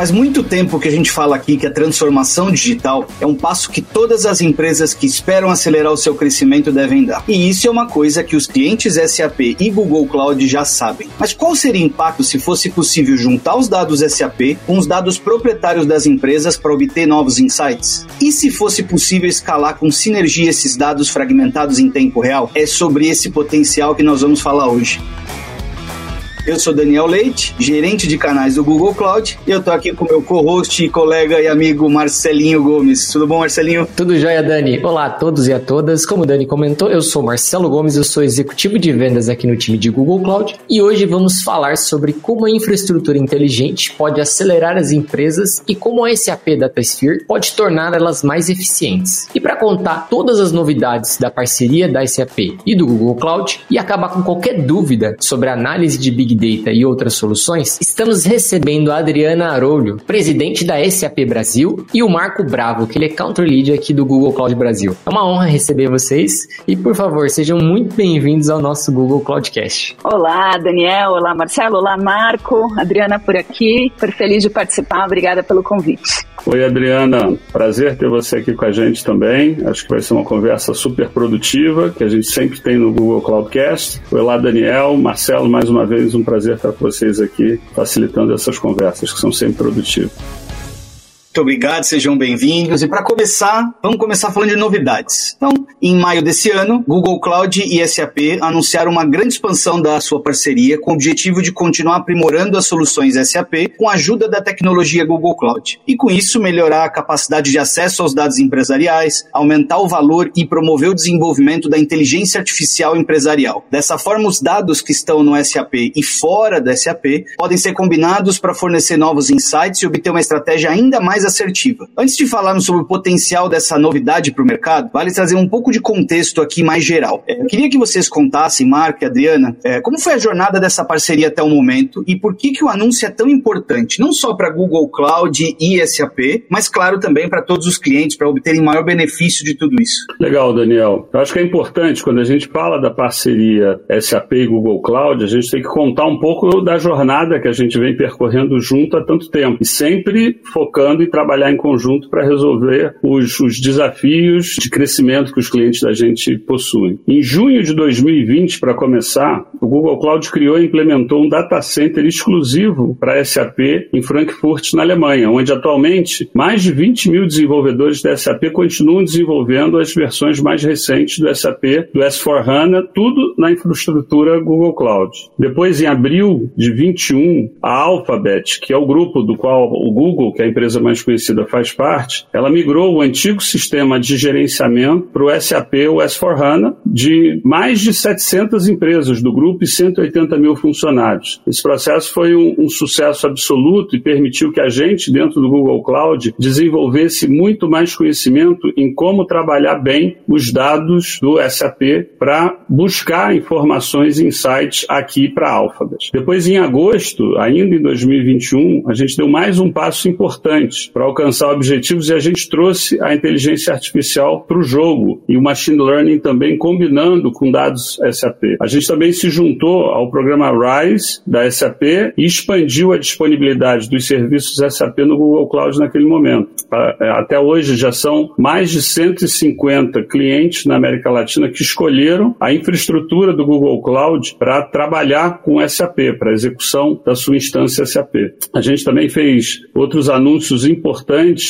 Faz muito tempo que a gente fala aqui que a transformação digital é um passo que todas as empresas que esperam acelerar o seu crescimento devem dar. E isso é uma coisa que os clientes SAP e Google Cloud já sabem. Mas qual seria o impacto se fosse possível juntar os dados SAP com os dados proprietários das empresas para obter novos insights? E se fosse possível escalar com sinergia esses dados fragmentados em tempo real? É sobre esse potencial que nós vamos falar hoje. Eu sou Daniel Leite, gerente de canais do Google Cloud, e eu tô aqui com meu co-host, colega e amigo Marcelinho Gomes. Tudo bom, Marcelinho? Tudo jóia, Dani. Olá a todos e a todas. Como o Dani comentou, eu sou Marcelo Gomes, eu sou executivo de vendas aqui no time de Google Cloud, e hoje vamos falar sobre como a infraestrutura inteligente pode acelerar as empresas e como a SAP DataSphere pode tornar elas mais eficientes. E para contar todas as novidades da parceria da SAP e do Google Cloud e acabar com qualquer dúvida sobre a análise de Big Data e outras soluções, estamos recebendo a Adriana Arolho, presidente da SAP Brasil, e o Marco Bravo, que ele é Country Lead aqui do Google Cloud Brasil. É uma honra receber vocês e, por favor, sejam muito bem-vindos ao nosso Google Cloudcast. Olá, Daniel. Olá, Marcelo. Olá, Marco. Adriana por aqui. Super feliz de participar. Obrigada pelo convite. Oi, Adriana. Prazer ter você aqui com a gente também. Acho que vai ser uma conversa super produtiva, que a gente sempre tem no Google Cloudcast. Olá, Daniel. Marcelo, mais uma vez, um prazer estar com vocês aqui, facilitando essas conversas, que são sempre produtivas. Muito obrigado, sejam bem-vindos. E para começar, vamos começar falando de novidades. Então, em maio desse ano, Google Cloud e SAP anunciaram uma grande expansão da sua parceria com o objetivo de continuar aprimorando as soluções SAP com a ajuda da tecnologia Google Cloud. E com isso, melhorar a capacidade de acesso aos dados empresariais, aumentar o valor e promover o desenvolvimento da inteligência artificial empresarial. Dessa forma, os dados que estão no SAP e fora da SAP podem ser combinados para fornecer novos insights e obter uma estratégia ainda mais mais assertiva. Antes de falarmos sobre o potencial dessa novidade para o mercado, vale trazer um pouco de contexto aqui mais geral. É, eu queria que vocês contassem, Marco e Adriana, é, como foi a jornada dessa parceria até o momento e por que, que o anúncio é tão importante, não só para Google Cloud e SAP, mas claro também para todos os clientes, para obterem maior benefício de tudo isso. Legal, Daniel. Eu acho que é importante, quando a gente fala da parceria SAP e Google Cloud, a gente tem que contar um pouco da jornada que a gente vem percorrendo junto há tanto tempo, e sempre focando trabalhar em conjunto para resolver os, os, desafios de crescimento que os clientes da gente possuem. Em junho de 2020, para começar, o Google Cloud criou e implementou um data center exclusivo para SAP em Frankfurt, na Alemanha, onde atualmente mais de 20 mil desenvolvedores da SAP continuam desenvolvendo as versões mais recentes do SAP, do S4HANA, tudo na infraestrutura Google Cloud. Depois, em abril de 21, a Alphabet, que é o grupo do qual o Google, que é a empresa mais conhecida faz parte, ela migrou o antigo sistema de gerenciamento para o SAP, o S4HANA, de mais de 700 empresas do grupo e 180 mil funcionários. Esse processo foi um, um sucesso absoluto e permitiu que a gente, dentro do Google Cloud, desenvolvesse muito mais conhecimento em como trabalhar bem os dados do SAP para buscar informações e insights aqui para Alphabet. Depois, em agosto, ainda em 2021, a gente deu mais um passo importante para alcançar objetivos e a gente trouxe a inteligência artificial para o jogo e o machine learning também combinando com dados SAP. A gente também se juntou ao programa RISE da SAP e expandiu a disponibilidade dos serviços SAP no Google Cloud naquele momento. É, até hoje já são mais de 150 clientes na América Latina que escolheram a infraestrutura do Google Cloud para trabalhar com SAP, para execução da sua instância SAP. A gente também fez outros anúncios importantes,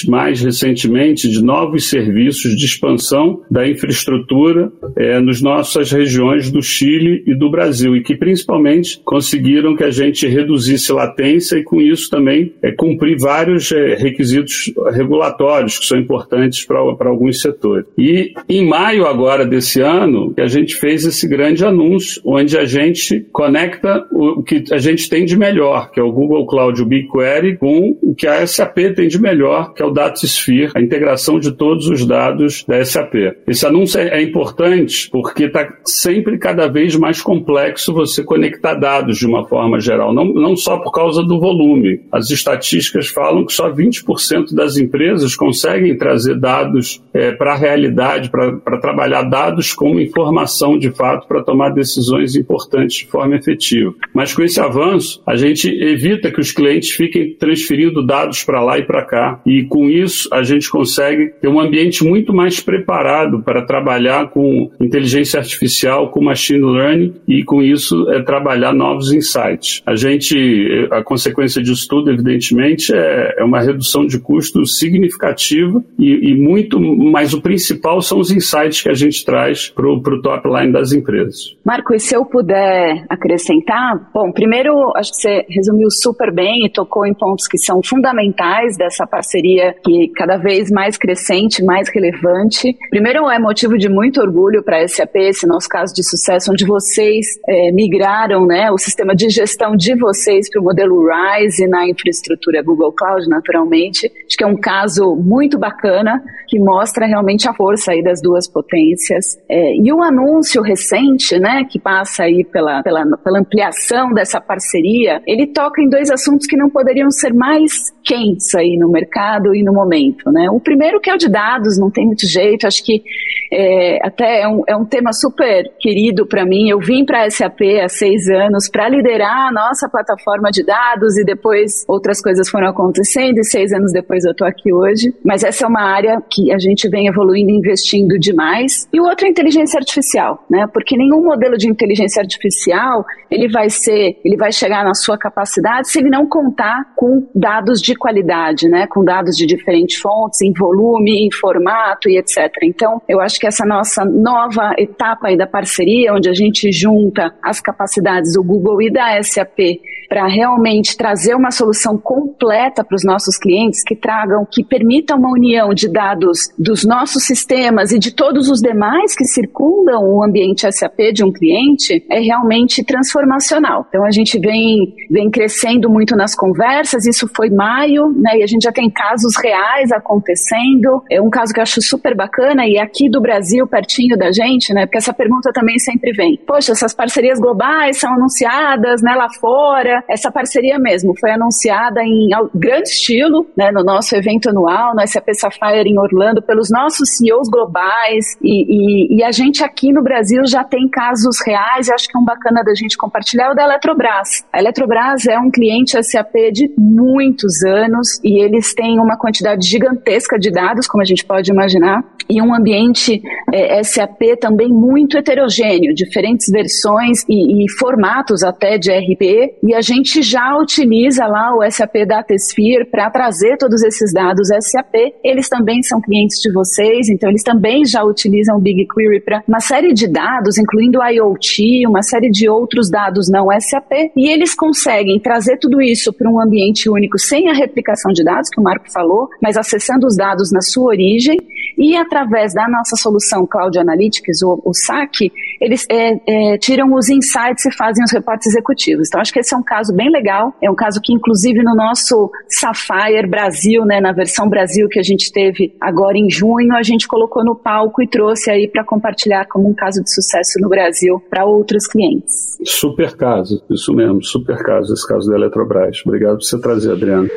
mais recentemente, de novos serviços de expansão da infraestrutura é, nas nossas regiões do Chile e do Brasil, e que principalmente conseguiram que a gente reduzisse latência e, com isso, também é, cumprir vários é, requisitos regulatórios que são importantes para alguns setores. E em maio agora desse ano, a gente fez esse grande anúncio, onde a gente conecta o que a gente tem de melhor, que é o Google Cloud o BigQuery, com o que a SAP tem de melhor, que é o DataSphere, a integração de todos os dados da SAP. Esse anúncio é, é importante porque está sempre cada vez mais complexo você conectar dados de uma forma geral, não, não só por causa do volume. As estatísticas falam que só 20% das empresas conseguem trazer dados é, para a realidade, para trabalhar dados como informação de fato para tomar decisões importantes de forma efetiva. Mas com esse avanço, a gente evita que os clientes fiquem transferindo dados para lá e para cá. E com isso, a gente consegue ter um ambiente muito mais preparado para trabalhar com inteligência artificial, com machine learning e com isso é trabalhar novos insights. A gente, a consequência disso tudo, evidentemente, é, é uma redução de custo significativa e, e, muito, mas o principal são os insights que a gente traz para o top line das empresas. Marco, e se eu puder acrescentar, bom, primeiro acho que você resumiu super bem e tocou em pontos que são fundamentais dessa parceria que cada vez mais crescente, mais relevante. Primeiro é motivo de muito orgulho para a SAP, esse nosso caso de sucesso, onde vocês é, migraram né, o sistema de gestão de vocês para o modelo RISE na infraestrutura Google Cloud, naturalmente. Acho que é um caso muito bacana que mostra realmente a força aí das duas potências. É, e o anúncio recente, né, que passa aí pela, pela, pela ampliação dessa parceria, ele toca em dois assuntos que não poderiam ser mais quentes aí no mercado e no momento, né? O primeiro que é o de dados, não tem muito jeito, acho que é, até é um, é um tema super querido para mim. Eu vim para a SAP há seis anos para liderar a nossa plataforma de dados e depois outras coisas foram acontecendo e seis anos depois eu estou aqui hoje. Mas essa é uma área que a gente vem evoluindo e investindo demais. E o outro é inteligência artificial, né? Porque nenhum modelo de inteligência artificial ele vai ser, ele vai chegar na sua capacidade se ele não contar com dados de qualidade, né? Com dados de diferentes fontes, em volume, em formato e etc. Então, eu acho que essa nossa nova etapa aí da parceria, onde a gente junta as capacidades do Google e da SAP para realmente trazer uma solução completa para os nossos clientes que tragam, que permitam uma união de dados dos nossos sistemas e de todos os demais que circundam o ambiente SAP de um cliente, é realmente transformacional. Então a gente vem, vem crescendo muito nas conversas, isso foi maio, né, e a gente já tem casos reais acontecendo. É um caso que eu acho super bacana e aqui do Brasil, pertinho da gente, né? Porque essa pergunta também sempre vem. Poxa, essas parcerias globais são anunciadas, né, lá fora. Essa parceria mesmo foi anunciada em grande estilo, né, no nosso evento anual, no SAP Sapphire em Orlando, pelos nossos CEOs globais. E, e, e a gente aqui no Brasil já tem casos reais, e acho que é um bacana da gente compartilhar, é o da Eletrobras. A Eletrobras é um cliente SAP de muitos anos e eles têm uma quantidade gigantesca de dados, como a gente pode imaginar, e um ambiente é, SAP também muito heterogêneo, diferentes versões e, e, formatos até de RP, e a gente já utiliza lá o SAP DataSphere para trazer todos esses dados SAP. Eles também são clientes de vocês, então eles também já utilizam o BigQuery para uma série de dados, incluindo IoT, uma série de outros dados não SAP, e eles conseguem trazer tudo isso para um ambiente único sem a replicação de dados, que o Marco falou, mas acessando os dados na sua origem e através da nossa solução Cloud Analytics, o, o SAC, eles é, é, tiram os insights e fazem os reportes executivos. Então, acho que esse é um caso bem legal. É um caso que, inclusive, no nosso Sapphire Brasil, né, na versão Brasil que a gente teve agora em junho, a gente colocou no palco e trouxe aí para compartilhar como um caso de sucesso no Brasil para outros clientes. Super caso, isso mesmo, super caso, esse caso da Eletrobras. Obrigado por você trazer, Adriano.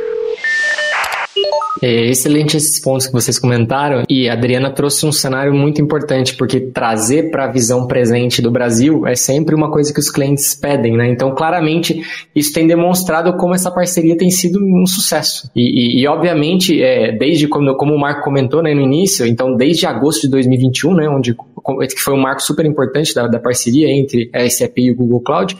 É excelente esses pontos que vocês comentaram e a Adriana trouxe um cenário muito importante porque trazer para a visão presente do Brasil é sempre uma coisa que os clientes pedem, né? Então, claramente, isso tem demonstrado como essa parceria tem sido um sucesso. E, e, e obviamente, é, desde como, como o Marco comentou né, no início, então desde agosto de 2021, né, onde que foi um marco super importante da, da parceria entre a SAP e o Google Cloud,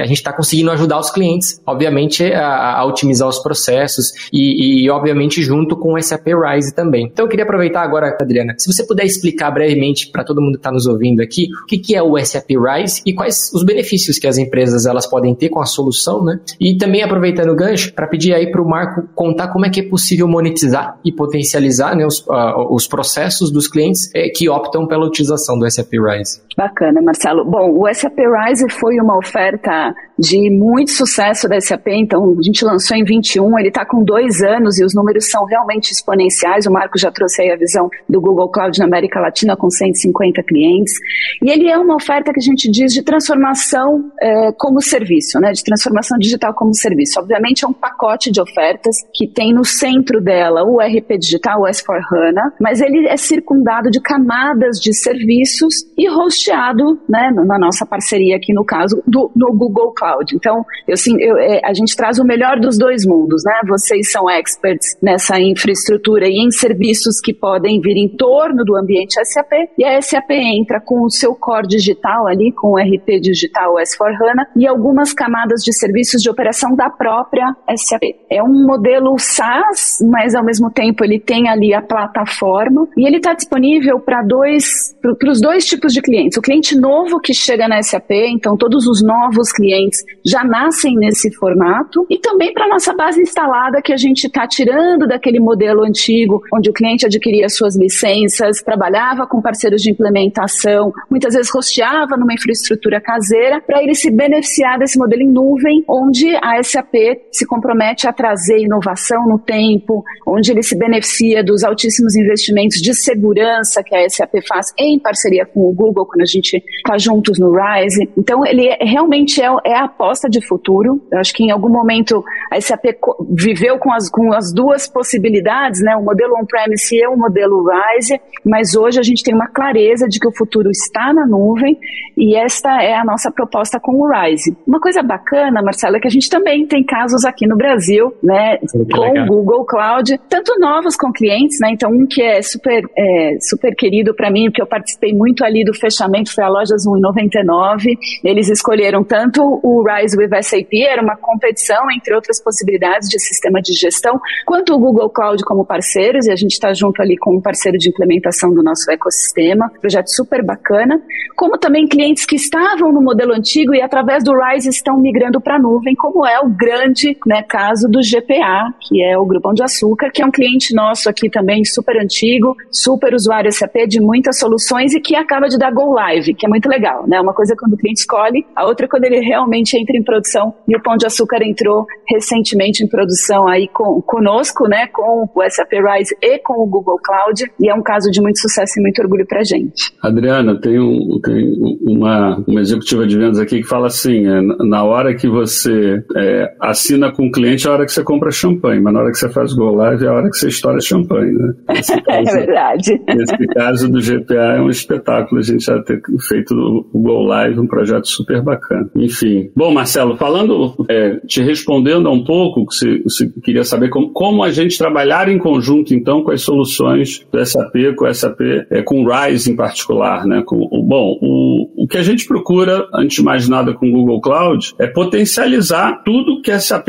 a gente está conseguindo ajudar os clientes, obviamente, a, a otimizar os processos e, e, obviamente, junto com o SAP Rise também. Então, eu queria aproveitar agora, Adriana, se você puder explicar brevemente para todo mundo que está nos ouvindo aqui, o que, que é o SAP Rise e quais os benefícios que as empresas elas podem ter com a solução, né? E também aproveitando o gancho, para pedir aí para o Marco contar como é que é possível monetizar e potencializar né, os, uh, os processos dos clientes eh, que optam pela utilização do SAP Rise. Bacana, Marcelo. Bom, o SAP Rise foi uma oferta de muito sucesso da SAP. Então, a gente lançou em 21, ele está com dois anos e os números são realmente exponenciais. O Marco já trouxe aí a visão do Google Cloud na América Latina com 150 clientes. E ele é uma oferta que a gente diz de transformação é, como serviço, né? De transformação digital como serviço. Obviamente é um pacote de ofertas que tem no centro dela o RP digital, o S4HANA, mas ele é circundado de camadas de serviços e hosteado, né, na nossa parceria aqui no caso, do, no Google Cloud. Então, eu, eu, é, a gente traz o melhor dos dois mundos, né? Vocês são experts nessa infraestrutura e em serviços que podem vir em torno do ambiente SAP, e a SAP entra com o seu core digital ali, com o RP digital S4HANA, e algumas camadas de serviços de operação da própria SAP. É um modelo SaaS, mas ao mesmo tempo ele tem ali a plataforma, e ele está disponível para dois, para os dois tipos de clientes. O cliente novo que chega na SAP, então todos os novos clientes já nascem nesse formato, e também para nossa base instalada que a gente está tirando daquele modelo antigo, onde o cliente adquiria suas licenças, trabalhava com parceiros de implementação, muitas vezes rosteava numa infraestrutura caseira, para ele se beneficiar desse modelo em nuvem, onde a SAP se compromete a trazer inovação no tempo, onde ele se beneficia dos altíssimos investimentos de segurança que a SAP faz em parceria com o Google, quando a gente está juntos no Rise. Então, ele é, realmente é, é, a aposta de futuro. Eu acho que em algum momento a SAP viveu com as, com as duas possibilidades, né? o modelo on-premise e o modelo Rise, mas hoje a gente tem uma clareza de que o futuro está na nuvem e esta é a nossa proposta com o Rise. Uma coisa bacana, Marcelo, é que a gente também tem casos aqui no Brasil, né, com o Google Cloud, tanto novos com clientes, né, então um que é super, é, super querido para mim, porque eu participei muito ali do fechamento, foi a Lojas 1,99, eles escolheram tanto o Rise with SAP, era uma competição entre outras possibilidades de sistema de gestão, quanto o Google Cloud como parceiros, e a gente está junto ali com um parceiro de implementação do nosso ecossistema, projeto super bacana, como também clientes que estavam no modelo antigo e através do Rise estão migrando para a nuvem, como é o grande né, caso do GPA, que é o Grupão de Açúcar, que é um cliente nosso aqui também super antigo, super usuário SAP de muitas soluções e que acaba de dar Go Live, que é muito legal, né? Uma coisa quando o cliente escolhe, a outra quando ele realmente entra em produção e o Pão de Açúcar entrou recentemente em produção aí com, conosco, né? Com o SAP Rise e com o Google Cloud e é um caso de muito sucesso e muito orgulho para gente. Adriana, tem, um, tem uma, uma executiva de vendas aqui que fala assim, é, na hora que você é, assina com o cliente é a hora que você compra champanhe, mas na hora que você faz Go Live é a hora que você estoura champanhe, né? É caso, é verdade. Nesse caso do GPA é um espetáculo a gente já ter feito o Go Live, um projeto super bacana. Enfim. Bom, Marcelo, falando, é, te respondendo a um pouco, você, você queria saber como, como a gente trabalhar em conjunto, então, com as soluções do SAP, com o SAP, é, com o RISE em particular, né? Com, bom, o, o que a gente procura, antes de mais nada, com o Google Cloud, é potencializar tudo que a SAP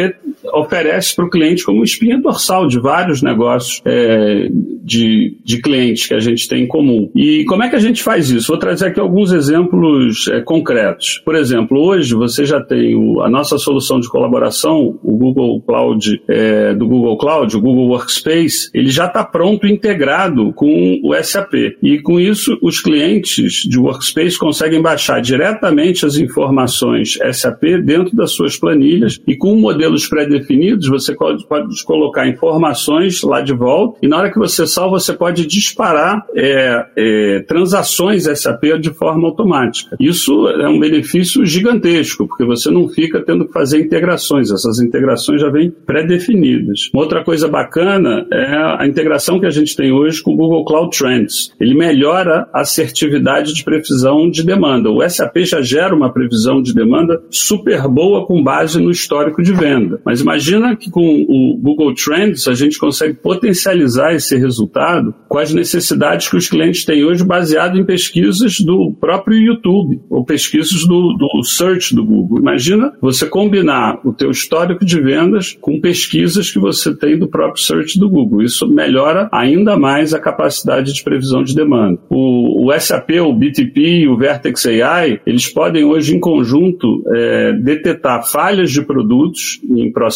oferece para o cliente como espinha dorsal de vários negócios é, de, de clientes que a gente tem em comum. E como é que a gente faz isso? Vou trazer aqui alguns exemplos é, concretos. Por exemplo, hoje você já tem o, a nossa solução de colaboração, o Google Cloud, é, do Google Cloud, o Google Workspace, ele já está pronto, integrado com o SAP. E com isso, os clientes de Workspace conseguem baixar diretamente as informações SAP dentro das suas planilhas e com modelos pré-definidos, você pode, pode colocar informações lá de volta e na hora que você salva, você pode disparar é, é, transações SAP de forma automática. Isso é um benefício gigantesco, porque você não fica tendo que fazer integrações, essas integrações já vêm pré-definidas. Uma outra coisa bacana é a integração que a gente tem hoje com o Google Cloud Trends. Ele melhora a assertividade de previsão de demanda. O SAP já gera uma previsão de demanda super boa com base no histórico de venda. Mas imagina que com o Google Trends a gente consegue potencializar esse resultado com as necessidades que os clientes têm hoje baseado em pesquisas do próprio YouTube ou pesquisas do, do search do Google. Imagina você combinar o teu histórico de vendas com pesquisas que você tem do próprio search do Google. Isso melhora ainda mais a capacidade de previsão de demanda. O, o SAP, o BTP e o Vertex AI, eles podem hoje em conjunto é, detectar falhas de produtos em processos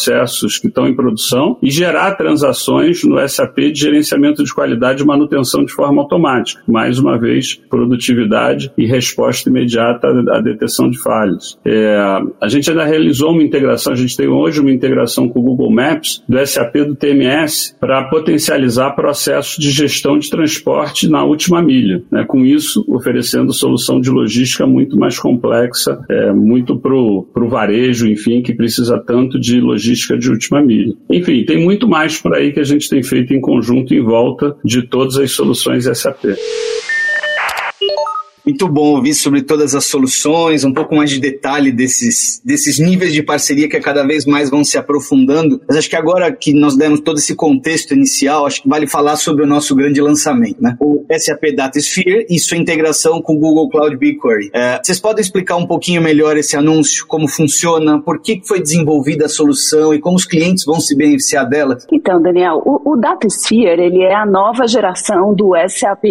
que estão em produção e gerar transações no SAP de gerenciamento de qualidade e manutenção de forma automática. Mais uma vez, produtividade e resposta imediata à detecção de falhas. É, a gente ainda realizou uma integração, a gente tem hoje uma integração com o Google Maps do SAP do TMS para potencializar processos de gestão de transporte na última milha. Né? Com isso, oferecendo solução de logística muito mais complexa, é, muito para o varejo, enfim, que precisa tanto de logística de última milha. Enfim, tem muito mais por aí que a gente tem feito em conjunto em volta de todas as soluções SAP. Muito bom ouvir sobre todas as soluções, um pouco mais de detalhe desses, desses níveis de parceria que cada vez mais vão se aprofundando. Mas acho que agora que nós demos todo esse contexto inicial, acho que vale falar sobre o nosso grande lançamento, né? O SAP DataSphere e sua integração com o Google Cloud BigQuery. É, vocês podem explicar um pouquinho melhor esse anúncio, como funciona, por que foi desenvolvida a solução e como os clientes vão se beneficiar dela? Então, Daniel, o, o DataSphere ele é a nova geração do SAP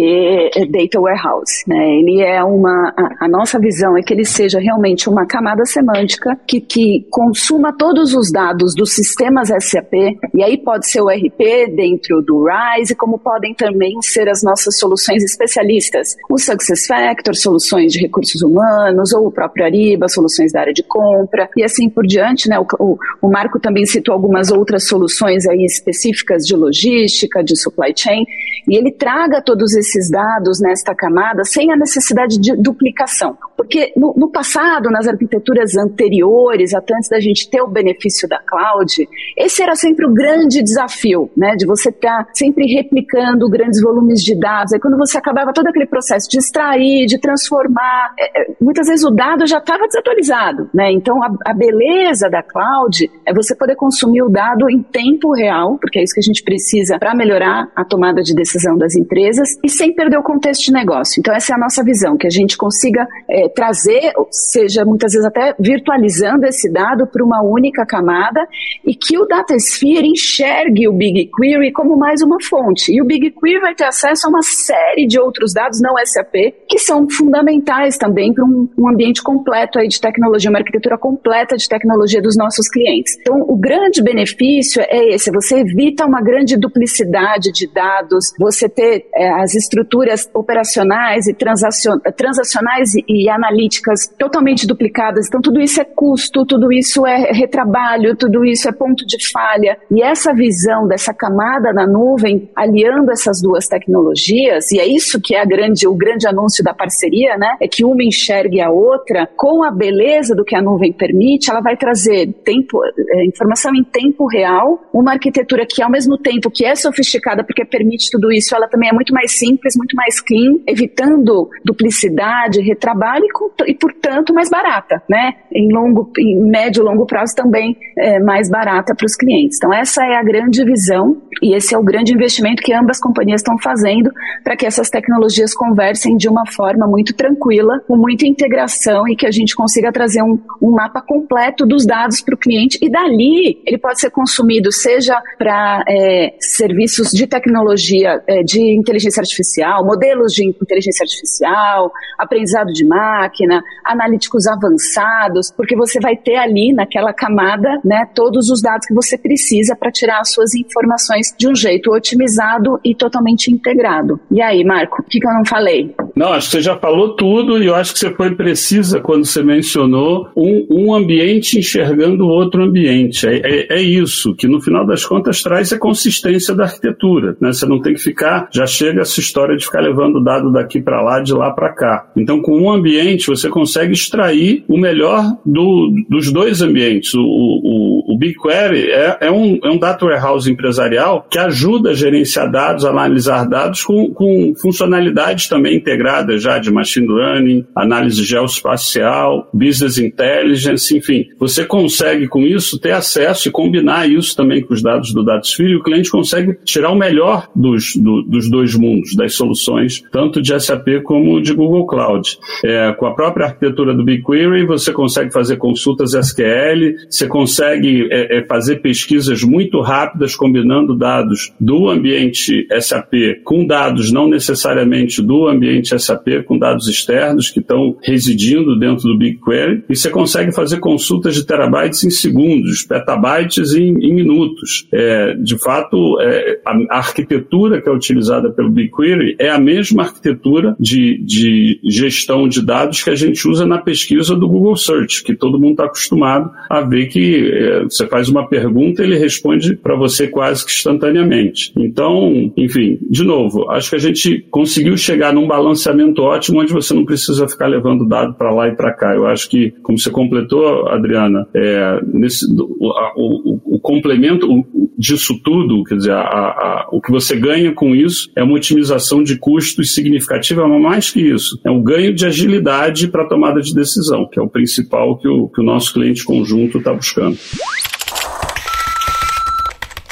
Data Warehouse, né? Ele é uma. A, a, nossa visão é que ele seja realmente uma camada semântica que, que consuma todos os dados dos sistemas SAP, e aí pode ser o RP dentro do RISE, como podem também ser as nossas soluções especialistas, o SuccessFactor, soluções de recursos humanos, ou o próprio Ariba, soluções da área de compra, e assim por diante, né? O, o, o Marco também citou algumas outras soluções aí específicas de logística, de supply chain, e ele traga todos esses dados nesta camada sem a necessidade necessidade de duplicação. Porque no, no, passado, nas arquiteturas anteriores, até antes da gente ter o benefício da cloud, esse era sempre o grande desafio, né? De você estar tá sempre replicando grandes volumes de dados. Aí quando você acabava todo aquele processo de extrair, de transformar, é, é muitas vezes o dado já estava desatualizado, né? Então a, a beleza da cloud é você poder consumir o dado em tempo real, porque é isso que a gente precisa para melhorar a tomada de decisão das empresas e sem perder o contexto de negócio. Então essa é a nossa visão que a gente consiga é, trazer, seja muitas vezes até virtualizando esse dado para uma única camada e que o DataSphere enxergue o BigQuery como mais uma fonte. E o BigQuery vai ter acesso a uma série de outros dados não SAP que são fundamentais também para um, um ambiente completo aí de tecnologia, uma arquitetura completa de tecnologia dos nossos clientes. Então, o grande benefício é esse: você evita uma grande duplicidade de dados, você ter é, as estruturas operacionais e transacionais transacionais e, analíticas totalmente duplicadas. Então, tudo isso é custo, tudo isso é retrabalho, tudo isso é ponto de falha. E essa visão dessa camada na nuvem, aliando essas duas tecnologias, e é isso que é grande, o grande anúncio da parceria, né? É que uma enxergue a outra, com a beleza do que a nuvem permite, ela vai trazer tempo, é, informação em tempo real, uma arquitetura que, ao mesmo tempo que é sofisticada, porque permite tudo isso, ela também é muito mais simples, muito mais clean, evitando duplicidade duplicidade, retrabalho e, e, portanto, mais barata, né? Em, longo, em médio e longo prazo também é, mais barata para os clientes. Então, essa é a grande visão e esse é o grande investimento que ambas companhias estão fazendo para que essas tecnologias conversem de uma forma muito tranquila, com muita integração e que a gente consiga trazer um, um mapa completo dos dados para o cliente e dali ele pode ser consumido seja para é, serviços de tecnologia é, de inteligência artificial, modelos de inteligência artificial, aprendizado de máquina, analíticos avançados, porque você vai ter ali naquela camada, né, todos os dados que você precisa para tirar as suas informações de um jeito otimizado e totalmente integrado. E aí, Marco, o que, que eu não falei? Não, acho que você já falou tudo e eu acho que você foi precisa quando você mencionou um, um ambiente enxergando o outro ambiente. É, é, é, isso, que no final das contas traz a consistência da arquitetura. Né? Você não tem que ficar, já chega essa história de ficar levando dado daqui para lá, de lá para cá. Então, com um ambiente, você consegue extrair o melhor do, dos dois ambientes. O, o, o BigQuery é, é, um, é um data warehouse empresarial que ajuda a gerenciar dados, analisar dados com, com funcionalidades também integradas já de machine learning, análise geoespacial, business intelligence, enfim. Você consegue com isso ter acesso e combinar isso também com os dados do DataSphere e o cliente consegue tirar o melhor dos, do, dos dois mundos, das soluções, tanto de SAP como de Google Cloud. É, com a própria arquitetura do BigQuery, você consegue fazer consultas SQL, você consegue é, é fazer pesquisas muito rápidas, combinando dados do ambiente SAP com dados não necessariamente do ambiente SAP, com dados externos que estão residindo dentro do BigQuery, e você consegue fazer consultas de terabytes em segundos, petabytes em, em minutos. É, de fato, é, a, arquitetura que é utilizada pelo BigQuery é a mesma arquitetura de, de gestão de dados que a gente usa na pesquisa do Google Search, que todo mundo está acostumado a ver que é, você faz uma pergunta ele responde para você quase que instantaneamente. Então, enfim, de novo, acho que a gente conseguiu chegar num balanceamento ótimo onde você não precisa ficar levando dado para lá e para cá. Eu acho que, como você completou, Adriana, é, nesse, o, o, o, complemento disso tudo, quer dizer, a, a, o que você ganha com isso é uma otimização de custos significativa, mas mais que isso, é um ganho de agilidade para tomada de decisão, que é o principal que o, que o nosso cliente conjunto está buscando.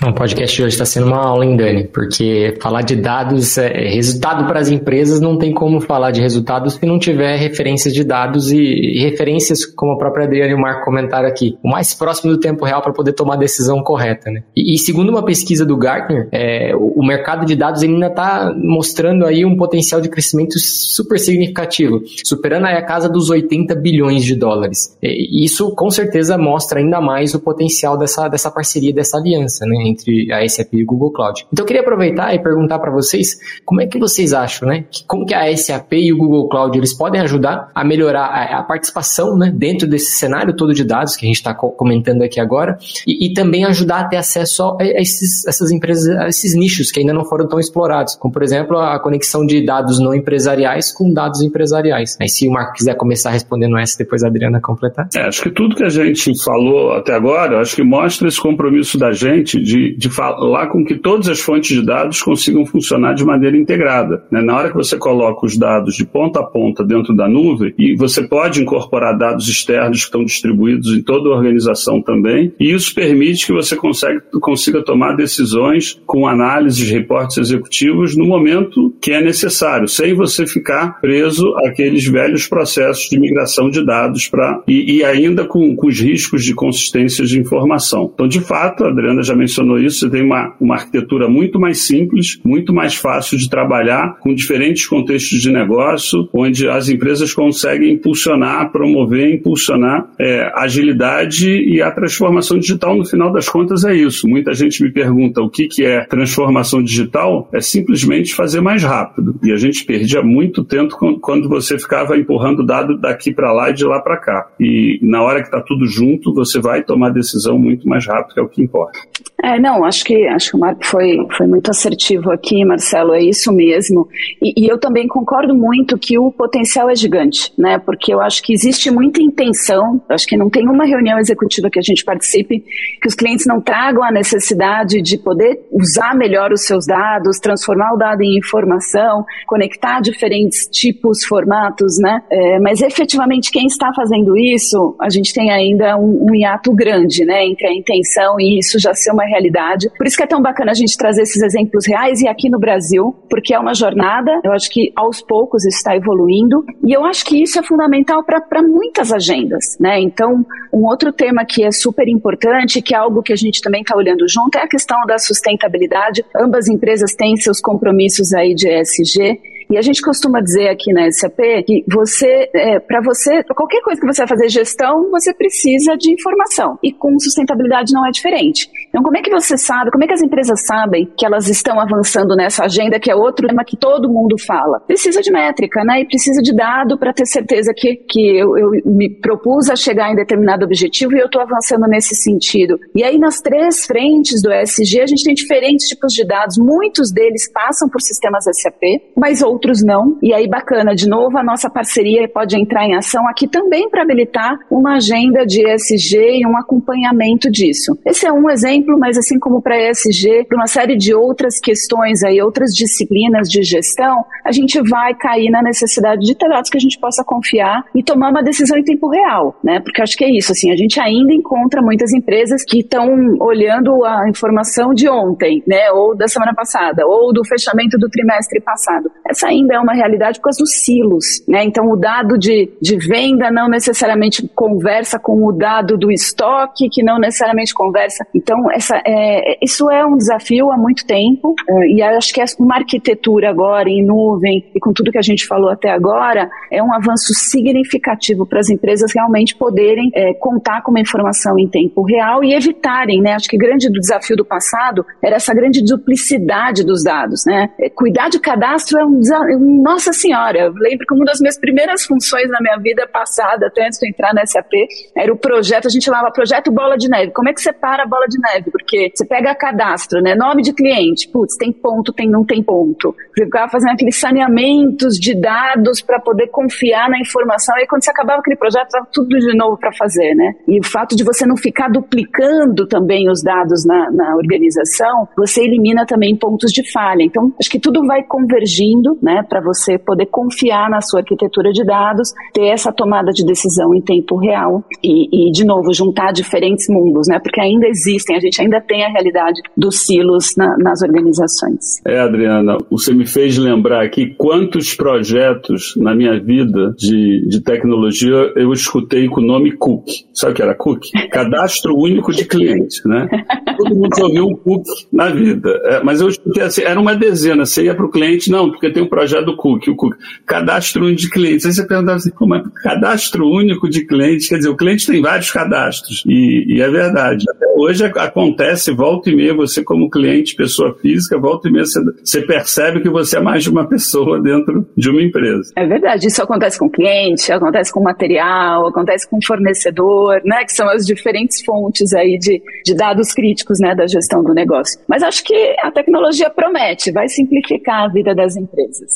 O podcast de hoje está sendo uma aula, em Dani? Porque falar de dados, é, resultado para as empresas, não tem como falar de resultados se não tiver referências de dados e, e referências, como a própria Adriana e o Marco comentaram aqui, o mais próximo do tempo real para poder tomar a decisão correta. Né? E, e, segundo uma pesquisa do Gartner, é, o, o, mercado de dados ainda está mostrando aí um potencial de crescimento super significativo, superando aí a casa dos 80 bilhões de dólares. E isso com certeza mostra ainda mais o potencial dessa, dessa parceria, dessa aliança, né? Entre a SAP e o Google Cloud. Então eu queria aproveitar e perguntar para vocês como é que vocês acham, né? Que, como que a SAP e o Google Cloud eles podem ajudar a melhorar a, a participação, né, dentro desse cenário todo de dados que a gente está co comentando aqui agora e, e, também ajudar a ter acesso a, a esses, essas empresas, a esses nichos que ainda não foram tão explorados, como por exemplo a conexão de dados não empresariais com dados empresariais. Aí se o Marco quiser começar respondendo essa, depois a Adriana completar. É, acho que tudo que a gente falou até agora, acho que mostra esse compromisso da gente de falar com que todas as fontes de dados consigam funcionar de maneira integrada. Né? Na hora que você coloca os dados de ponta a ponta dentro da nuvem, e você pode incorporar dados externos que estão distribuídos em toda a organização também, e isso permite que você consegue, consiga tomar decisões com análises, reportes executivos no momento que é necessário, sem você ficar preso àqueles velhos processos de migração de dados para e, e, ainda com, com os riscos de consistência de informação. Então, de fato, a Adriana já mencionou mencionou isso, você tem uma, uma arquitetura muito mais simples, muito mais fácil de trabalhar, com diferentes contextos de negócio, onde as empresas conseguem impulsionar, promover, impulsionar é, agilidade e a transformação digital, no final das contas, é isso. Muita gente me pergunta o que, que é transformação digital, é simplesmente fazer mais rápido. E a gente perdia muito tempo quando você ficava empurrando dado daqui para lá e de lá para cá. E na hora que está tudo junto, você vai tomar decisão muito mais rápido, que é o que importa. É, não, acho que, acho que o Marco foi, foi muito assertivo aqui, Marcelo, é isso mesmo. E, e, eu também concordo muito que o potencial é gigante, né? Porque eu acho que existe muita intenção, acho que não tem uma reunião executiva que a gente participe que os clientes não tragam a necessidade de poder usar melhor os seus dados, transformar o dado em informação, conectar diferentes tipos, formatos, né? É, mas efetivamente quem está fazendo isso, a gente tem ainda um, um hiato grande, né? Entre a intenção e isso já ser uma realidade. Por isso que é tão bacana a gente trazer esses exemplos reais e aqui no Brasil, porque é uma jornada, eu acho que aos poucos está evoluindo, e eu acho que isso é fundamental para muitas agendas, né? Então, um outro tema que é super importante, que é algo que a gente também está olhando junto, é a questão da sustentabilidade. Ambas empresas têm seus compromissos aí de ESG, e a gente costuma dizer aqui na SAP que você, é, para você, pra qualquer coisa que você vai fazer gestão, você precisa de informação. E com sustentabilidade não é diferente. Então, como é que você sabe, como é que as empresas sabem que elas estão avançando nessa agenda, que é outro tema que todo mundo fala? Precisa de métrica, né? E precisa de dado para ter certeza que, que eu, eu, me propus a chegar em determinado objetivo e eu estou avançando nesse sentido. E aí, nas três frentes do ESG, a gente tem diferentes tipos de dados. Muitos deles passam por sistemas SAP, mas outros outros não. E aí, bacana, de novo, a nossa parceria pode entrar em ação aqui também para habilitar uma agenda de ESG e um acompanhamento disso. Esse é um exemplo, mas assim como para ESG, para uma série de outras questões aí, outras disciplinas de gestão, a gente vai cair na necessidade de ter dados que a gente possa confiar e tomar uma decisão em tempo real, né? Porque acho que é isso, assim, a gente ainda encontra muitas empresas que estão olhando a informação de ontem, né? Ou da semana passada, ou do fechamento do trimestre passado. Essa ainda é uma realidade por causa dos silos, né? Então o dado de, de venda não necessariamente conversa com o dado do estoque, que não necessariamente conversa. Então essa, é, isso é um desafio há muito tempo é, e acho que uma arquitetura agora em nuvem e com tudo que a gente falou até agora é um avanço significativo para as empresas realmente poderem é, contar com uma informação em tempo real e evitarem, né? Acho que grande desafio do passado era essa grande duplicidade dos dados, né? É, cuidar de cadastro é um nossa senhora. Eu lembro que uma das minhas primeiras funções na minha vida passada, até antes de entrar na SAP, era o projeto, a gente chamava projeto bola de neve. Como é que separa a bola de neve? Porque você pega cadastro, né? Nome de cliente, putz, tem ponto, tem não tem ponto. Você ficava fazendo aqueles saneamentos de dados para poder confiar na informação. E quando você acabava aquele projeto, estava tudo de novo para fazer, né? E o fato de você não ficar duplicando também os dados na, na organização, você elimina também pontos de falha. Então, acho que tudo vai convergindo, né, para você poder confiar na sua arquitetura de dados, ter essa tomada de decisão em tempo real e, e de novo, juntar diferentes mundos, né? Porque ainda existem, a gente ainda tem a realidade dos silos na, nas organizações. É, Adriana, você me fez lembrar aqui quantos projetos na minha vida de, de tecnologia eu escutei com o nome Cook. Sabe o que era Cook? Cadastro único de cliente, né? Todo mundo já ouviu um Cook na vida. É, mas eu escutei assim, era uma dezena. Você ia para o cliente, não, porque tem um projeto do Cook, o Cook. Cadastro único de clientes. Aí você perguntava assim, como é cadastro único de clientes? Quer dizer, o cliente tem vários cadastros. E, e é verdade. Até hoje acontece, volta e meia, você como cliente, pessoa física, volta e meia, você, você percebe que você é mais de uma pessoa dentro de uma empresa. É verdade. Isso acontece com cliente, acontece com material, acontece com fornecedor, né? Que são as diferentes fontes aí de, de dados críticos, né? Da gestão do negócio. Mas acho que a tecnologia promete, vai simplificar a vida das empresas.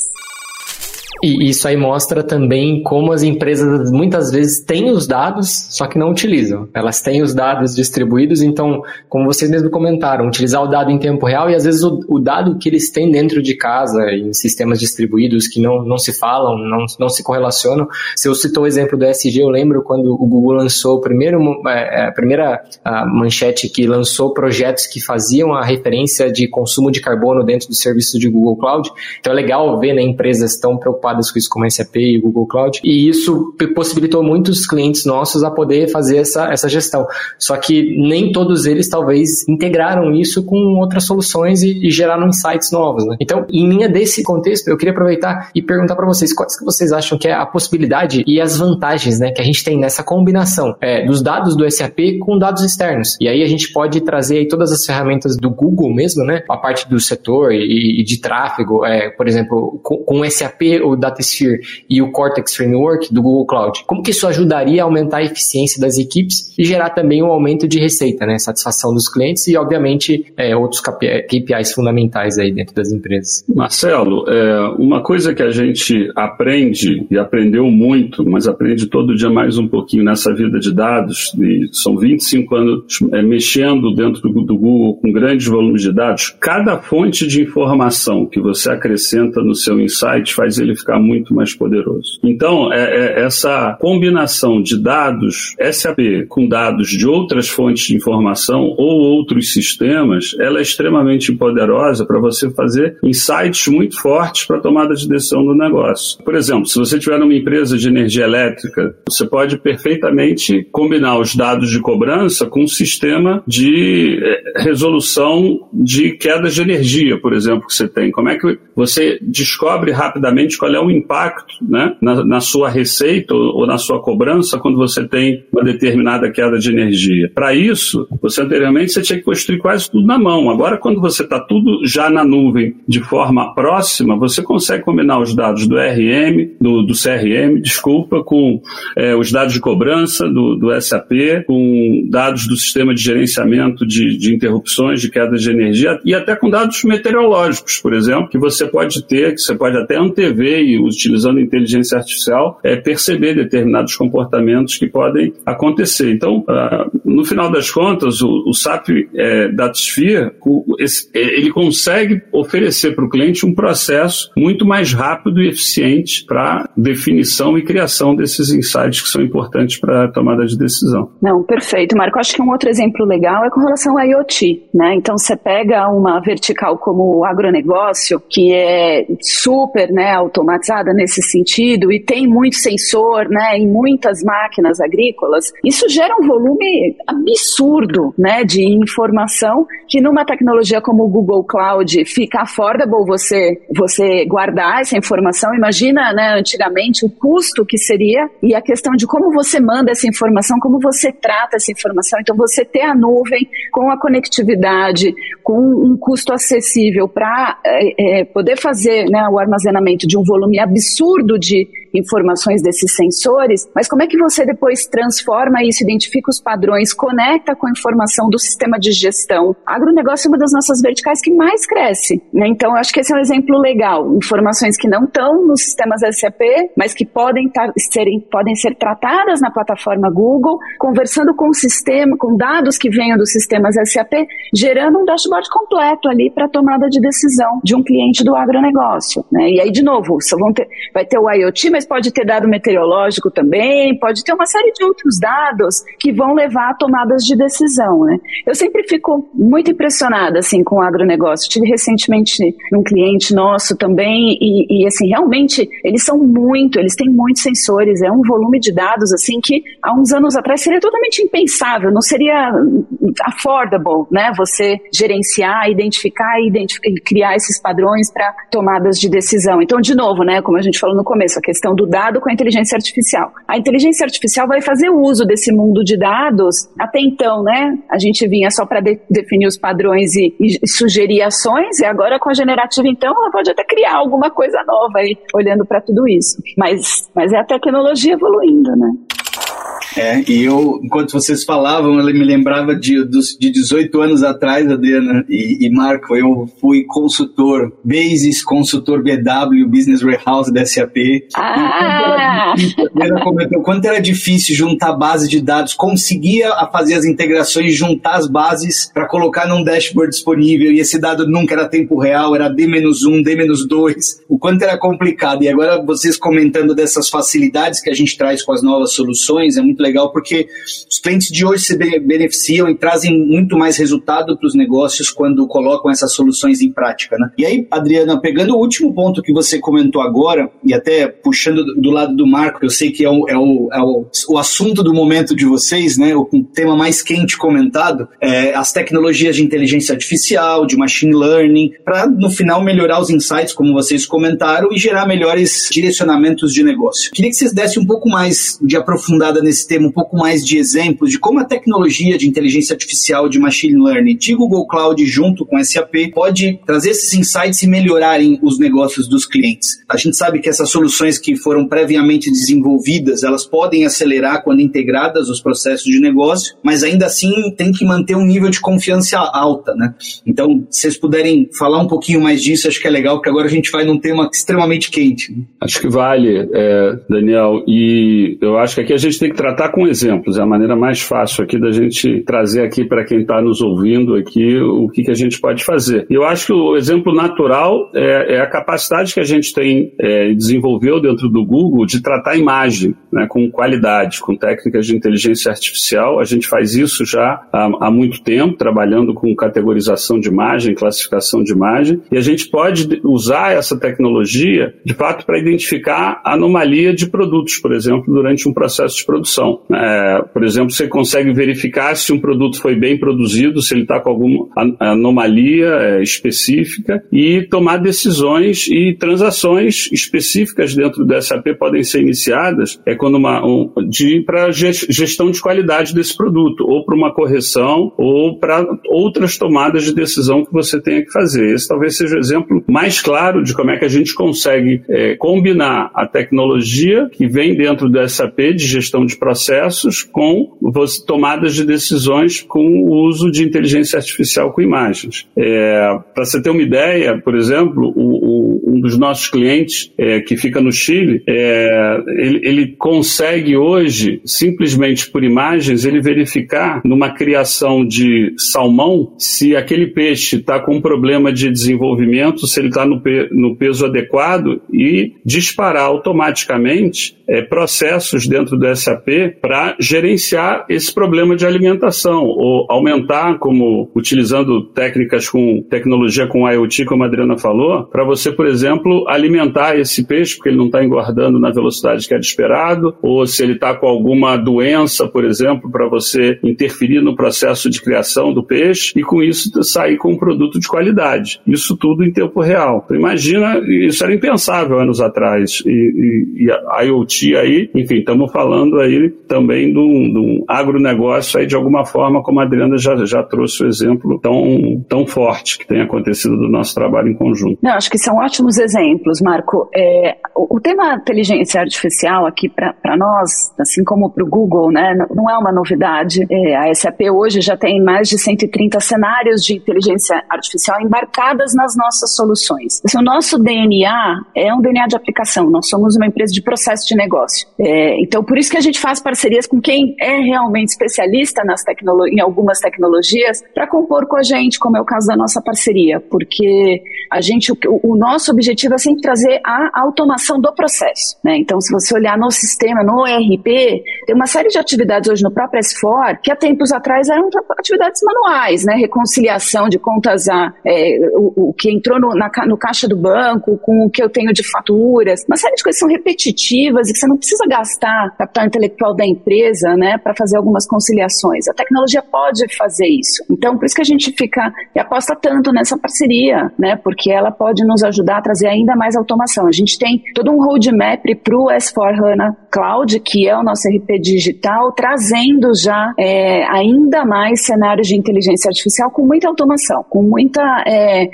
E isso aí mostra também como as empresas muitas vezes têm os dados, só que não utilizam. Elas têm os dados distribuídos, então, como vocês mesmo comentaram, utilizar o dado em tempo real e às vezes o, o dado que eles têm dentro de casa, em sistemas distribuídos que não, não se falam, não, não se correlacionam. Se eu citou o exemplo do SG, eu lembro quando o Google lançou o primeiro, é, é, a primeira manchete que lançou projetos que faziam a referência de consumo de carbono dentro do serviço de Google Cloud. Então é legal ver né, empresas tão preocupadas preocupadas com isso, como SAP e o Google Cloud, e isso possibilitou muitos clientes nossos a poder fazer essa, essa gestão. Só que nem todos eles talvez integraram isso com outras soluções e, e geraram insights novos. Né? Então, em linha desse contexto, eu queria aproveitar e perguntar para vocês quais que vocês acham que é a possibilidade e as vantagens né, que a gente tem nessa combinação é, dos dados do SAP com dados externos. E aí a gente pode trazer aí todas as ferramentas do Google mesmo, né? A parte do setor e, e de tráfego, é, por exemplo, com, com SAP ou o DataSphere e o Cortex Framework do Google Cloud. Como que isso ajudaria a aumentar a eficiência das equipes e gerar também um aumento de receita, né? Satisfação dos clientes e, obviamente, é, outros KPIs fundamentais aí dentro das empresas. Marcelo, é, uma coisa que a gente aprende e aprendeu muito, mas aprende todo dia mais um pouquinho nessa vida de dados, e são 25 anos é, mexendo dentro do, do Google com grandes volumes de dados, cada fonte de informação que você acrescenta no seu insight faz ele ficar muito mais poderoso. Então, é, é essa combinação de dados SAP com dados de outras fontes de informação ou outros sistemas, ela é extremamente poderosa para você fazer insights muito fortes para a tomada de decisão do negócio. Por exemplo, se você tiver uma empresa de energia elétrica, você pode perfeitamente combinar os dados de cobrança com um sistema de é, resolução de quedas de energia, por exemplo, que você tem. Como é que você descobre rapidamente qual é o impacto né, na, na sua receita ou, ou, na sua cobrança quando você tem uma determinada queda de energia. Para isso, você anteriormente você tinha que construir quase tudo na mão. Agora, quando você está tudo já na nuvem de forma próxima, você consegue combinar os dados do RM, do, do CRM, desculpa, com é, os dados de cobrança do, do SAP, com dados do sistema de gerenciamento de, de interrupções de queda de energia e até com dados meteorológicos, por exemplo, que você pode ter, que você pode até antever e utilizando inteligência artificial é perceber determinados comportamentos que podem acontecer. Então, uh, no final das contas, o, o SAP é, DataSphere, esse, ele consegue oferecer para o cliente um processo muito mais rápido e eficiente para definição e criação desses insights que são importantes para a tomada de decisão. Não, perfeito, Marco. Acho que um outro exemplo legal é com relação ao IoT, né? Então você pega uma vertical como o agronegócio, que é super, né, automatizada nesse sentido e tem muito sensor, né, em muitas máquinas agrícolas. Isso gera um volume absurdo, né, de informação que numa tecnologia como o Google Cloud fica affordable você você guardar essa informação. Imagina, né, antigamente o custo que seria e a questão de como você manda essa informação, como você trata essa informação. Então você ter a nuvem com a conectividade, com um custo acessível para é, é, poder fazer né, o armazenamento de um volume absurdo de informações desses sensores, mas como é que você depois transforma isso, identifica os padrões, conecta com a informação do sistema de gestão? Agronegócio é uma das nossas verticais que mais cresce, né? Então, acho que esse é um exemplo legal. Informações que não estão nos sistemas SAP, mas que podem, tar, serem, podem ser tratadas na plataforma Google, conversando com o sistema, com dados que venham dos sistemas SAP, gerando um dashboard completo ali para tomada de decisão de um cliente do agronegócio. Né? E aí, de novo, ter, vai ter o IoT, mas pode ter dado meteorológico também, pode ter uma série de outros dados que vão levar a tomadas de decisão. Né? Eu sempre fico muito impressionada assim, com o agronegócio. Tive recentemente um cliente nosso também e, e, assim, realmente eles são muito, eles têm muitos sensores, é um volume de dados assim que há uns anos atrás seria totalmente impensável, não seria affordable, né? Você gerenciar, identificar e, identificar, criar esses padrões para tomadas de decisão. Então, de novo, né, como a gente falou no começo, a questão do dado com a inteligência artificial. A inteligência artificial vai fazer uso desse mundo de dados. Até então, né, a gente vinha só para de, definir os padrões e, e, sugerir ações, e agora com a generativa, então, ela pode até criar alguma coisa nova aí, olhando para tudo isso. Mas, mas é a tecnologia evoluindo, né? É, e eu, enquanto vocês falavam, eu me lembrava de, de 18 anos atrás, Adriana e, e Marco, eu fui consultor Basis, consultor BW, Business Warehouse da SAP. Ah! E Adriana comentou quanto era difícil juntar base de dados, conseguia fazer as integrações, juntar as bases para colocar num dashboard disponível, e esse dado nunca era tempo real, era D-1, D-2, o quanto era complicado. E agora vocês comentando dessas facilidades que a gente traz com as novas soluções, é muito legal porque os clientes de hoje se beneficiam e trazem muito mais resultado para os negócios quando colocam essas soluções em prática. Né? E aí, Adriana, pegando o último ponto que você comentou agora, e até puxando do lado do Marco, eu sei que é o, é o, é o, o assunto do momento de vocês, né, o tema mais quente comentado, é as tecnologias de inteligência artificial, de machine learning, para no final melhorar os insights, como vocês comentaram, e gerar melhores direcionamentos de negócio. Queria que vocês dessem um pouco mais de aprofundada nesse tema um pouco mais de exemplos de como a tecnologia de inteligência artificial, de machine learning, de Google Cloud junto com SAP pode trazer esses insights e melhorarem os negócios dos clientes. A gente sabe que essas soluções que foram previamente desenvolvidas, elas podem acelerar quando integradas os processos de negócio, mas ainda assim tem que manter um nível de confiança alta, né? Então, se vocês puderem falar um pouquinho mais disso, acho que é legal, porque agora a gente vai num tema extremamente quente. Né? Acho que vale, é, Daniel, e eu acho que aqui a gente tem que tratar com exemplos, é a maneira mais fácil aqui da gente trazer aqui para quem está nos ouvindo aqui o que, que a gente pode fazer. Eu acho que o exemplo natural é, é a capacidade que a gente tem é, desenvolveu dentro do Google de tratar imagem né, com qualidade, com técnicas de inteligência artificial. A gente faz isso já há, há muito tempo, trabalhando com categorização de imagem, classificação de imagem, e a gente pode usar essa tecnologia de fato para identificar anomalia de produtos, por exemplo, durante um processo de produção. É, por exemplo, você consegue verificar se um produto foi bem produzido, se ele está com alguma anomalia é, específica e tomar decisões e transações específicas dentro do SAP podem ser iniciadas é quando uma um, de para gestão de qualidade desse produto ou para uma correção ou para outras tomadas de decisão que você tenha que fazer. Esse talvez seja o exemplo mais claro de como é que a gente consegue é, combinar a tecnologia que vem dentro do SAP de gestão gestão de processos com tomadas de decisões com o uso de inteligência artificial com imagens. É, Para você ter uma ideia, por exemplo, o, o, um dos nossos clientes é, que fica no Chile, é, ele, ele consegue hoje, simplesmente por imagens, ele verificar numa criação de salmão se aquele peixe está com um problema de desenvolvimento, se ele está no, pe no peso adequado e disparar automaticamente é, processos dentro do SAP para gerenciar esse problema de alimentação ou aumentar, como utilizando técnicas com tecnologia com IoT, como a Adriana falou, para você, por exemplo, alimentar esse peixe porque ele não está engordando na velocidade que era esperado, ou se ele está com alguma doença, por exemplo, para você interferir no processo de criação do peixe e com isso sair com um produto de qualidade. Isso tudo em tempo real. Imagina, isso era impensável anos atrás. E, e, e IoT aí, enfim, estamos falando aí também de um agronegócio aí de alguma forma, como a Adriana já, já trouxe o exemplo tão, tão forte que tem acontecido do nosso trabalho em conjunto. Não, acho que são ótimos exemplos, Marco. É, o, o tema inteligência artificial aqui para nós, assim como para o Google, né, não é uma novidade. É, a SAP hoje já tem mais de 130 cenários de inteligência artificial embarcadas nas nossas soluções. Assim, o nosso DNA é um DNA de aplicação. Nós somos uma empresa de processo de negócio. É, então, por isso que a gente faz parcerias com quem é realmente especialista nas em algumas tecnologias para compor com a gente, como é o caso da nossa parceria, porque a gente, o, o nosso objetivo é sempre trazer a automação do processo. Né? Então, se você olhar no sistema, no ERP, tem uma série de atividades hoje no próprio S4 que há tempos atrás eram atividades manuais, né? reconciliação de contas a, é, o, o, que entrou no, na, no caixa do banco com o que eu tenho de faturas, uma série de coisas são repetitivas e que você não precisa gastar capital intelectual da empresa, né, para fazer algumas conciliações. A tecnologia pode fazer isso. Então, por isso que a gente fica e aposta tanto nessa parceria, né, porque ela pode nos ajudar a trazer ainda mais automação. A gente tem todo um roadmap para o S4HANA Cloud, que é o nosso RP digital, trazendo já é, ainda mais cenários de inteligência artificial com muita automação, com muita. É,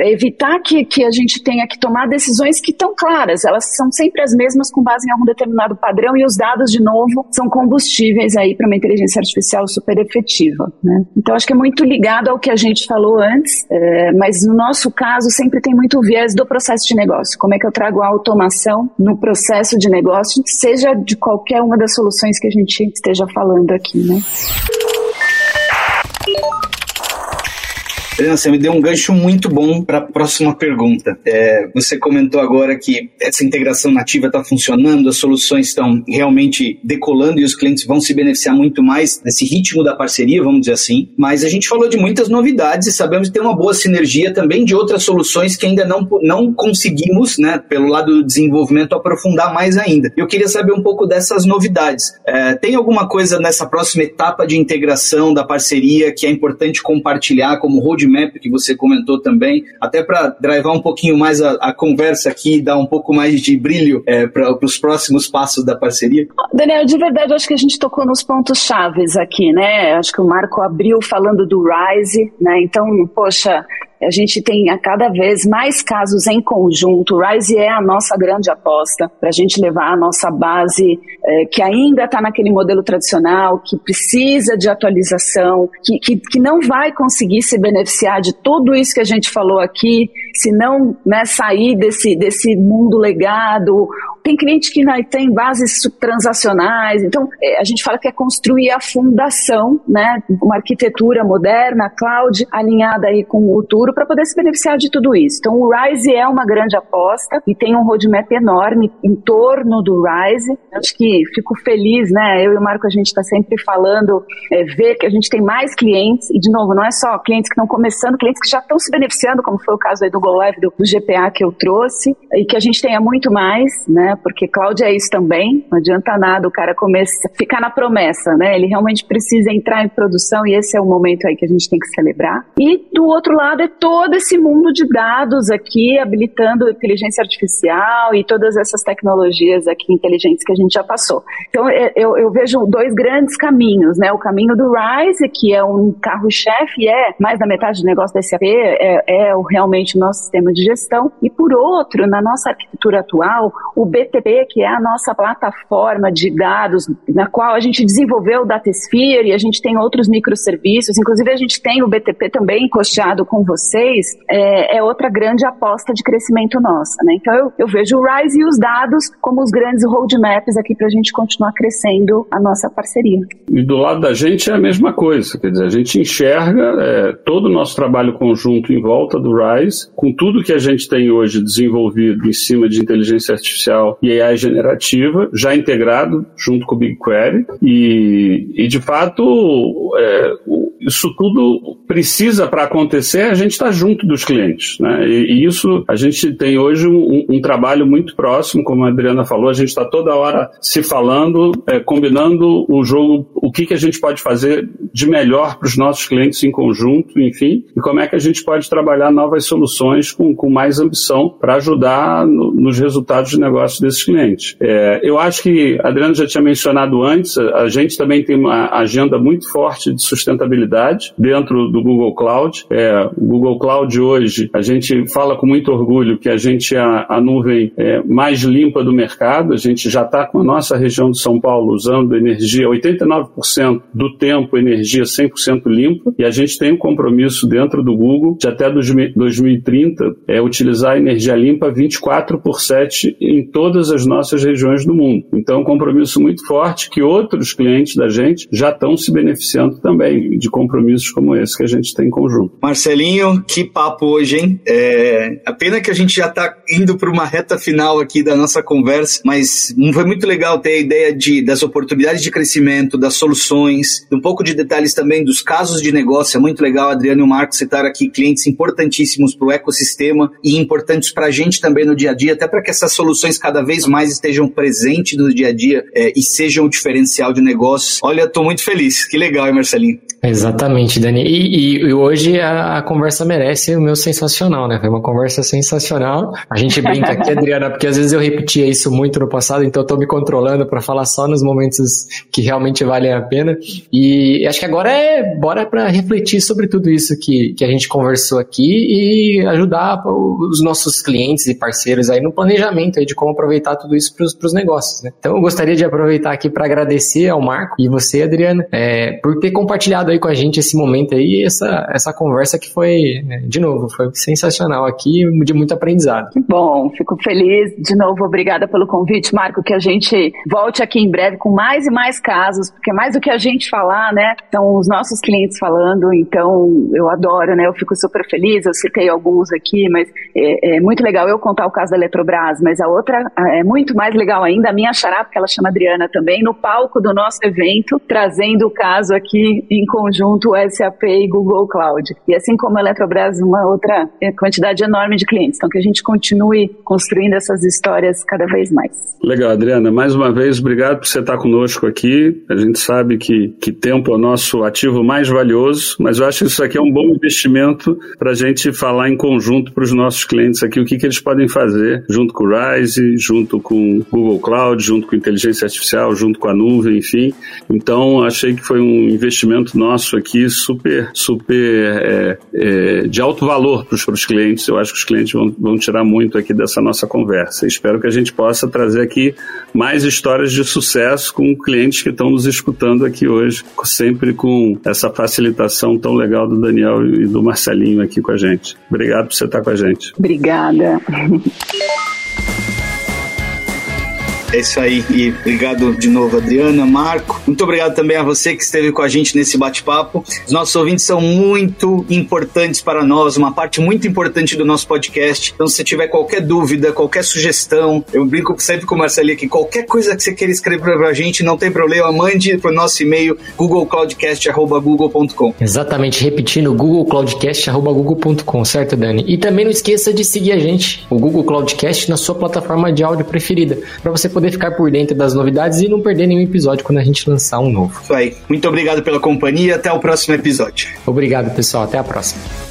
evitar que, que a gente tenha que tomar decisões que estão claras, elas são sempre as mesmas com base em algum determinado padrão e os dados, de novo, são combustíveis aí para uma inteligência artificial super efetiva. Né? Então, acho que é muito ligado ao que a gente falou antes, é, mas no nosso caso sempre tem muito viés do processo de negócio. Como é que eu trago a automação no processo de negócio, seja de qualquer uma das soluções que a gente esteja falando aqui, né? Você me deu um gancho muito bom para a próxima pergunta. É, você comentou agora que essa integração nativa está funcionando, as soluções estão realmente decolando e os clientes vão se beneficiar muito mais desse ritmo da parceria, vamos dizer assim. Mas a gente falou de muitas novidades e sabemos que tem uma boa sinergia também de outras soluções que ainda não, não conseguimos, né, pelo lado do desenvolvimento, aprofundar mais ainda. Eu queria saber um pouco dessas novidades. É, tem alguma coisa nessa próxima etapa de integração da parceria que é importante compartilhar como roadmap roadmap que você comentou também, até para drivar um pouquinho mais a, a, conversa aqui e dar um pouco mais de brilho é, para os próximos passos da parceria? Daniel, de verdade, acho que a gente tocou nos pontos chaves aqui, né? Acho que o Marco abriu falando do Rise, né? Então, poxa, a gente tem a cada vez mais casos em conjunto. O Rise é a nossa grande aposta para a gente levar a nossa base, é, que ainda está naquele modelo tradicional, que precisa de atualização, que, que, que não vai conseguir se beneficiar de tudo isso que a gente falou aqui, se não né, sair desse, desse mundo legado tem cliente que né, tem bases transacionais, então é, a gente fala que é construir a fundação, né, uma arquitetura moderna, cloud, alinhada aí com o futuro para poder se beneficiar de tudo isso. Então o Rise é uma grande aposta e tem um roadmap enorme em torno do Rise. Acho que fico feliz, né, eu e o Marco a gente está sempre falando, é, ver que a gente tem mais clientes e de novo, não é só clientes que estão começando, clientes que já estão se beneficiando, como foi o caso aí do Go Live, do, do GPA que eu trouxe, e que a gente tenha muito mais, né, porque Cláudia é isso também, não adianta nada o cara começar, ficar na promessa, né? Ele realmente precisa entrar em produção e esse é o momento aí que a gente tem que celebrar. E do outro lado é todo esse mundo de dados aqui, habilitando inteligência artificial e todas essas tecnologias aqui inteligentes que a gente já passou. Então é, eu, eu vejo dois grandes caminhos, né? O caminho do Rise, que é um carro-chefe, é mais da metade do negócio da SAP, é, é realmente o nosso sistema de gestão. E por outro, na nossa arquitetura atual, o BT BTP, que é a nossa plataforma de dados, na qual a gente desenvolveu o Datasphere e a gente tem outros microserviços, inclusive a gente tem o BTP também encosteado com vocês, é, é outra grande aposta de crescimento nossa. Né? Então eu, eu vejo o Rise e os dados como os grandes roadmaps aqui para a gente continuar crescendo a nossa parceria. E do lado da gente é a mesma coisa, quer dizer, a gente enxerga é, todo o nosso trabalho conjunto em volta do Rise, com tudo que a gente tem hoje desenvolvido em cima de inteligência artificial e AI generativa, já integrado junto com o BigQuery, e, e de fato é, isso tudo precisa para acontecer, a gente está junto dos clientes. Né? E, e, isso a gente tem hoje um, um, trabalho muito próximo, como a Adriana falou, a gente está toda hora se falando, é, combinando o jogo, o que, que a gente pode fazer de melhor para os nossos clientes em conjunto, enfim, e como é que a gente pode trabalhar novas soluções com, com mais ambição para ajudar no, nos resultados de negócio desses clientes. É, eu acho que a Adriana já tinha mencionado antes, a, gente também tem uma agenda muito forte de sustentabilidade dentro do Google Cloud. É, o Google Cloud hoje, a gente fala com muito orgulho que a gente é a, a nuvem é, mais limpa do mercado, a gente já está com a nossa região de São Paulo usando energia, 89% do tempo energia 100% limpa, e a gente tem um compromisso dentro do Google de até 2030 é, utilizar energia limpa 24 por 7 em todas as nossas regiões do mundo. Então, é um compromisso muito forte que outros clientes da gente já estão se beneficiando também de compromissos como esse que a gente tem em conjunto. Marcelinho, que papo hoje, hein? É, a pena que a gente já está indo para uma reta final aqui da nossa conversa, mas foi muito legal ter a ideia de, das oportunidades de crescimento, das soluções, um pouco de detalhes também dos casos de negócio. É muito legal, Adriano e o Marcos, citar aqui clientes importantíssimos para o ecossistema e importantes para a gente também no dia a dia, até para que essas soluções cada vez mais estejam presentes no dia a dia é, e sejam o diferencial de negócios. Olha, estou muito feliz. Que legal, hein, Marcelinho? Exatamente, Dani. E, e, e hoje a, a, conversa merece o meu sensacional, né? Foi uma conversa sensacional. A gente brinca aqui, Adriana, porque às vezes eu repetia isso muito no passado, então eu tô me controlando para falar só nos momentos que realmente valem a pena. E acho que agora é bora para refletir sobre tudo isso que, que a gente conversou aqui e ajudar os nossos clientes e parceiros aí no planejamento aí de como aproveitar tudo isso para os negócios, né? Então eu gostaria de aproveitar aqui para agradecer ao Marco e você, Adriana, é, por ter compartilhado aí com a gente esse momento aí, essa, essa conversa que foi, né, de novo, foi sensacional aqui, de muito aprendizado. Bom, fico feliz. De novo, obrigada pelo convite, Marco, que a gente volte aqui em breve com mais e mais casos, porque mais do que a gente falar, né, são os nossos clientes falando, então eu adoro, né, eu fico super feliz, eu citei alguns aqui, mas é, é muito legal eu contar o caso da Eletrobras, mas a outra é muito mais legal ainda, a minha xará, porque ela chama Adriana também, no palco do nosso evento, trazendo o caso aqui em conjunto SAP e Google Cloud. E assim como a Eletrobras, uma outra quantidade enorme de clientes. Então, que a gente continue construindo essas histórias cada vez mais. Legal, Adriana. Mais uma vez, obrigado por você estar conosco aqui. A gente sabe que, que tempo é o nosso ativo mais valioso, mas eu acho que isso aqui é um bom investimento para a gente falar em conjunto para os nossos clientes aqui o que, que eles podem fazer junto com o Rise, junto com Google Cloud, junto com inteligência artificial, junto com a nuvem, enfim. Então, achei que foi um investimento nosso nosso aqui super, super é, é, de alto valor para os clientes. Eu acho que os clientes vão, vão tirar muito aqui dessa nossa conversa. Espero que a gente possa trazer aqui mais histórias de sucesso com clientes que estão nos escutando aqui hoje, sempre com essa facilitação tão legal do Daniel e do Marcelinho aqui com a gente. Obrigado por você estar com a gente. Obrigada. É isso aí. E obrigado de novo, Adriana, Marco. Muito obrigado também a você que esteve com a gente nesse bate-papo. Os nossos ouvintes são muito importantes para nós, uma parte muito importante do nosso podcast. Então, se tiver qualquer dúvida, qualquer sugestão, eu brinco sempre com o Marcelinho aqui, qualquer coisa que você queira escrever para a gente, não tem problema, mande para o nosso e-mail googlecloudcast.google.com. Exatamente, repetindo, googlecloudcast.google.com, certo, Dani? E também não esqueça de seguir a gente, o Google Cloudcast, na sua plataforma de áudio preferida, para você poder ficar por dentro das novidades e não perder nenhum episódio quando a gente lançar um novo. Isso aí. Muito obrigado pela companhia. Até o próximo episódio. Obrigado, pessoal. Até a próxima.